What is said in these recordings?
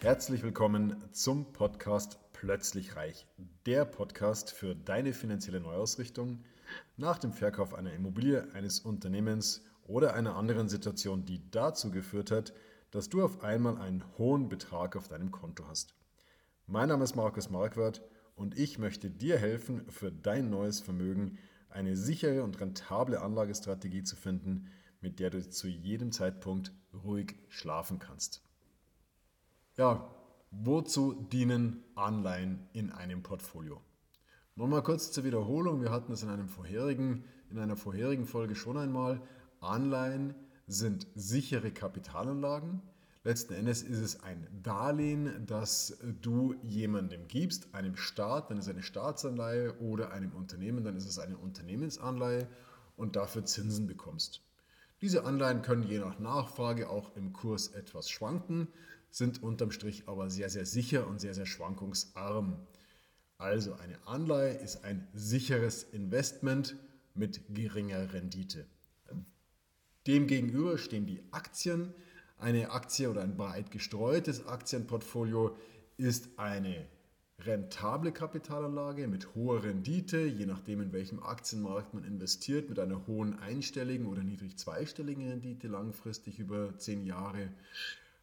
Herzlich willkommen zum Podcast Plötzlich Reich, der Podcast für deine finanzielle Neuausrichtung nach dem Verkauf einer Immobilie, eines Unternehmens oder einer anderen Situation, die dazu geführt hat, dass du auf einmal einen hohen Betrag auf deinem Konto hast. Mein Name ist Markus Marquardt und ich möchte dir helfen, für dein neues Vermögen eine sichere und rentable Anlagestrategie zu finden, mit der du zu jedem Zeitpunkt ruhig schlafen kannst. Ja, wozu dienen Anleihen in einem Portfolio? Nochmal kurz zur Wiederholung. Wir hatten es in, einem vorherigen, in einer vorherigen Folge schon einmal. Anleihen sind sichere Kapitalanlagen. Letzten Endes ist es ein Darlehen, das du jemandem gibst, einem Staat, dann ist es eine Staatsanleihe oder einem Unternehmen, dann ist es eine Unternehmensanleihe und dafür Zinsen bekommst. Diese Anleihen können je nach Nachfrage auch im Kurs etwas schwanken sind unterm Strich aber sehr, sehr sicher und sehr, sehr schwankungsarm. Also eine Anleihe ist ein sicheres Investment mit geringer Rendite. Demgegenüber stehen die Aktien. Eine Aktie oder ein breit gestreutes Aktienportfolio ist eine rentable Kapitalanlage mit hoher Rendite, je nachdem in welchem Aktienmarkt man investiert, mit einer hohen einstelligen oder niedrig zweistelligen Rendite langfristig über zehn Jahre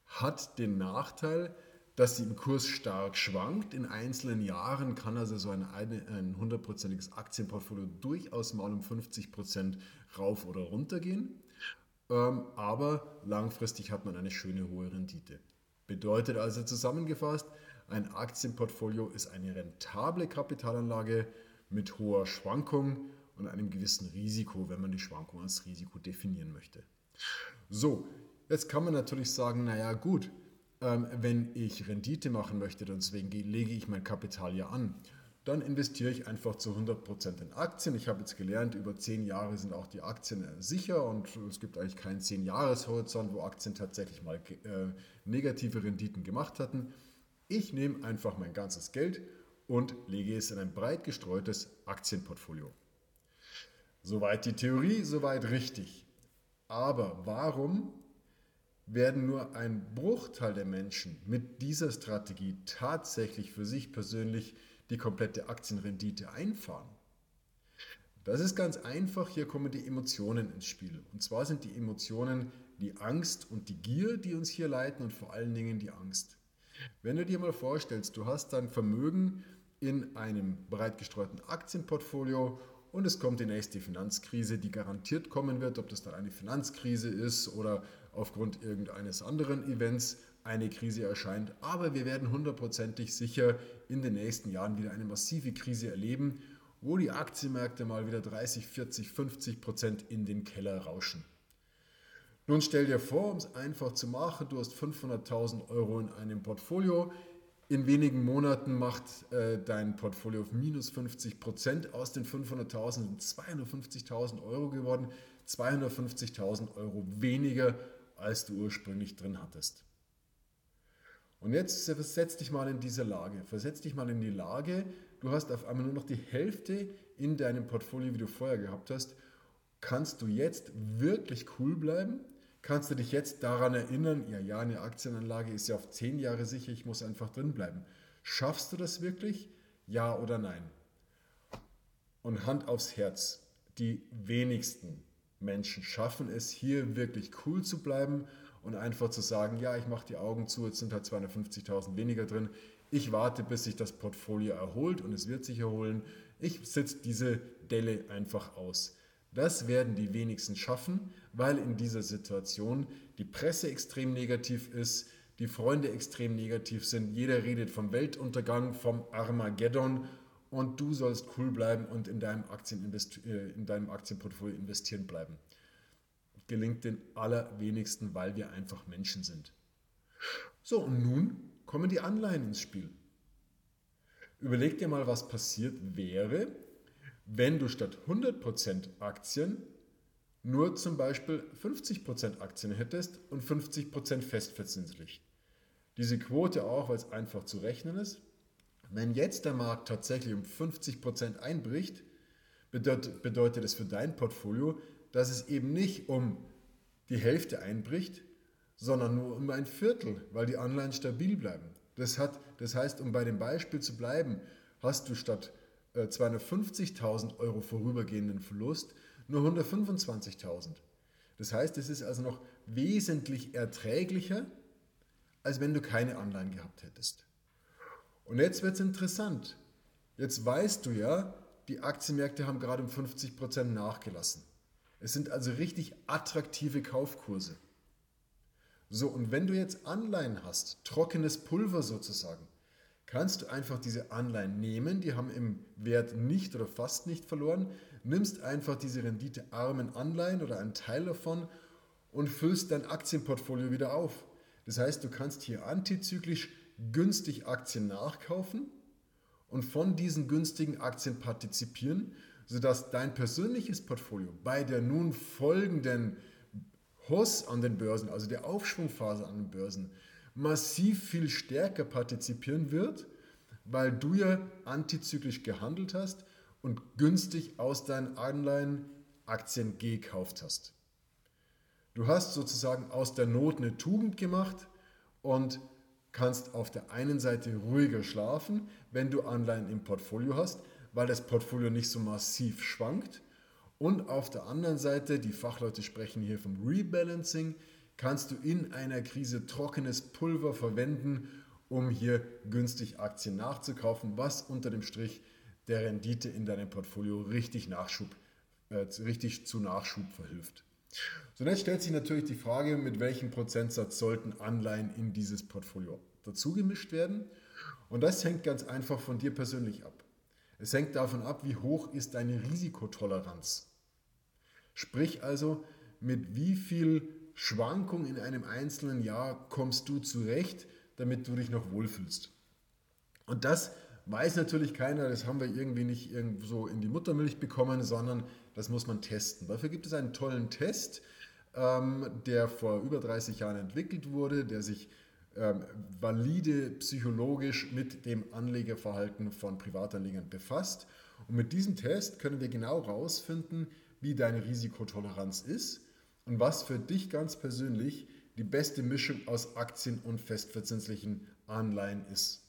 hat den Nachteil, dass sie im Kurs stark schwankt. In einzelnen Jahren kann also so ein, hundertprozentiges Aktienportfolio durchaus mal um 50 Prozent rauf oder runter gehen. Ähm, aber langfristig hat man eine schöne hohe Rendite. Bedeutet also zusammengefasst, ein Aktienportfolio ist eine rentable Kapitalanlage mit hoher Schwankung und einem gewissen Risiko, wenn man die Schwankung als Risiko definieren möchte. So, Jetzt kann man natürlich sagen, naja gut, ähm, wenn ich Rendite machen möchte, deswegen lege ich mein Kapital ja an, dann investiere ich einfach zu 100% in Aktien. Ich habe jetzt gelernt, über 10 Jahre sind auch die Aktien äh, sicher und es gibt eigentlich keinen 10-Jahres-Horizont, wo Aktien tatsächlich mal äh, negative Renditen gemacht hatten. Ich nehme einfach mein ganzes Geld und lege es in ein breit gestreutes Aktienportfolio. Soweit die Theorie, soweit richtig. Aber warum werden nur ein Bruchteil der Menschen mit dieser Strategie tatsächlich für sich persönlich die komplette Aktienrendite einfahren. Das ist ganz einfach, hier kommen die Emotionen ins Spiel. Und zwar sind die Emotionen die Angst und die Gier, die uns hier leiten und vor allen Dingen die Angst. Wenn du dir mal vorstellst, du hast dein Vermögen in einem breit gestreuten Aktienportfolio und es kommt die nächste Finanzkrise, die garantiert kommen wird, ob das dann eine Finanzkrise ist oder aufgrund irgendeines anderen Events eine Krise erscheint. Aber wir werden hundertprozentig sicher in den nächsten Jahren wieder eine massive Krise erleben, wo die Aktienmärkte mal wieder 30, 40, 50 Prozent in den Keller rauschen. Nun stell dir vor, um es einfach zu machen, du hast 500.000 Euro in einem Portfolio, in wenigen Monaten macht äh, dein Portfolio auf minus 50 Prozent. Aus den 500.000 sind 250.000 Euro geworden. 250.000 Euro weniger, als du ursprünglich drin hattest. Und jetzt versetz dich mal in diese Lage. Versetz dich mal in die Lage, du hast auf einmal nur noch die Hälfte in deinem Portfolio, wie du vorher gehabt hast. Kannst du jetzt wirklich cool bleiben? Kannst du dich jetzt daran erinnern, ja, ja, eine Aktienanlage ist ja auf zehn Jahre sicher, ich muss einfach drin bleiben. Schaffst du das wirklich? Ja oder nein? Und Hand aufs Herz, die wenigsten Menschen schaffen es, hier wirklich cool zu bleiben und einfach zu sagen, ja, ich mache die Augen zu, jetzt sind halt 250.000 weniger drin. Ich warte, bis sich das Portfolio erholt und es wird sich erholen. Ich sitze diese Delle einfach aus. Das werden die wenigsten schaffen, weil in dieser Situation die Presse extrem negativ ist, die Freunde extrem negativ sind, jeder redet vom Weltuntergang, vom Armageddon und du sollst cool bleiben und in deinem, äh, in deinem Aktienportfolio investieren bleiben. Gelingt den allerwenigsten, weil wir einfach Menschen sind. So, und nun kommen die Anleihen ins Spiel. Überleg dir mal, was passiert wäre, wenn du statt 100% Aktien nur zum Beispiel 50% Aktien hättest und 50% festverzinslich. Diese Quote auch, weil es einfach zu rechnen ist. Wenn jetzt der Markt tatsächlich um 50% einbricht, bedeutet, es für dein Portfolio, dass es eben nicht um die Hälfte einbricht, sondern nur um ein Viertel, weil die Anleihen stabil bleiben. Das, hat, das heißt, um bei dem Beispiel zu bleiben, hast du statt 250.000 äh, Euro vorübergehenden Verlust nur 125.000. Das heißt, es ist also noch wesentlich erträglicher, als wenn du keine Anleihen gehabt hättest. Und jetzt wird es interessant. Jetzt weißt du ja, die Aktienmärkte haben gerade um 50% nachgelassen. Es sind also richtig attraktive Kaufkurse. So, und wenn du jetzt Anleihen hast, trockenes Pulver sozusagen, kannst du einfach diese Anleihen nehmen, die haben im Wert nicht oder fast nicht verloren, nimmst einfach diese renditearmen Anleihen oder einen Teil davon und füllst dein Aktienportfolio wieder auf. Das heißt, du kannst hier antizyklisch günstig Aktien nachkaufen und von diesen günstigen Aktien partizipieren, sodass dein persönliches Portfolio bei der nun folgenden Hoss an den Börsen, also der Aufschwungphase an den Börsen, massiv viel stärker partizipieren wird, weil du ja antizyklisch gehandelt hast und günstig aus deinen Anleihen Aktien gekauft hast. Du hast sozusagen aus der Not eine Tugend gemacht und kannst auf der einen Seite ruhiger schlafen, wenn du Anleihen im Portfolio hast, weil das Portfolio nicht so massiv schwankt. Und auf der anderen Seite, die Fachleute sprechen hier vom Rebalancing, kannst du in einer Krise trockenes Pulver verwenden, um hier günstig Aktien nachzukaufen, was unter dem Strich der Rendite in deinem Portfolio richtig, Nachschub, äh, richtig zu Nachschub verhilft. Jetzt stellt sich natürlich die Frage, mit welchem Prozentsatz sollten Anleihen in dieses Portfolio dazugemischt werden. Und das hängt ganz einfach von dir persönlich ab. Es hängt davon ab, wie hoch ist deine Risikotoleranz. Sprich also, mit wie viel Schwankung in einem einzelnen Jahr kommst du zurecht, damit du dich noch wohlfühlst. Und das weiß natürlich keiner, das haben wir irgendwie nicht irgendwo in die Muttermilch bekommen, sondern das muss man testen. Dafür gibt es einen tollen Test, ähm, der vor über 30 Jahren entwickelt wurde, der sich ähm, valide psychologisch mit dem Anlegerverhalten von Privatanlegern befasst. Und mit diesem Test können wir genau herausfinden, wie deine Risikotoleranz ist und was für dich ganz persönlich die beste Mischung aus Aktien und festverzinslichen Anleihen ist.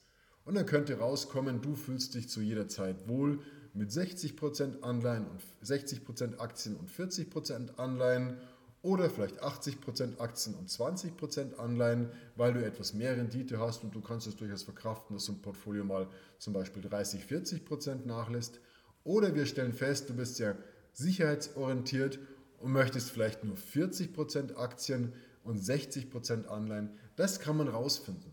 Und dann könnte rauskommen, du fühlst dich zu jeder Zeit wohl mit 60% Anleihen und 60% Aktien und 40% Anleihen oder vielleicht 80% Aktien und 20% Anleihen, weil du etwas mehr Rendite hast und du kannst es durchaus verkraften, dass so ein Portfolio mal zum Beispiel 30, 40% nachlässt. Oder wir stellen fest, du bist ja sicherheitsorientiert und möchtest vielleicht nur 40% Aktien und 60% Anleihen. Das kann man rausfinden.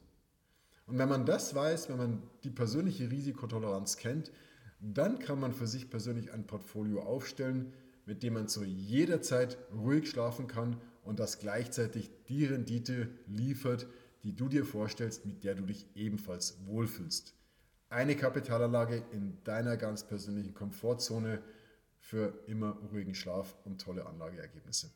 Und wenn man das weiß, wenn man die persönliche Risikotoleranz kennt, dann kann man für sich persönlich ein Portfolio aufstellen, mit dem man zu jeder Zeit ruhig schlafen kann und das gleichzeitig die Rendite liefert, die du dir vorstellst, mit der du dich ebenfalls wohlfühlst. Eine Kapitalanlage in deiner ganz persönlichen Komfortzone für immer ruhigen Schlaf und tolle Anlageergebnisse.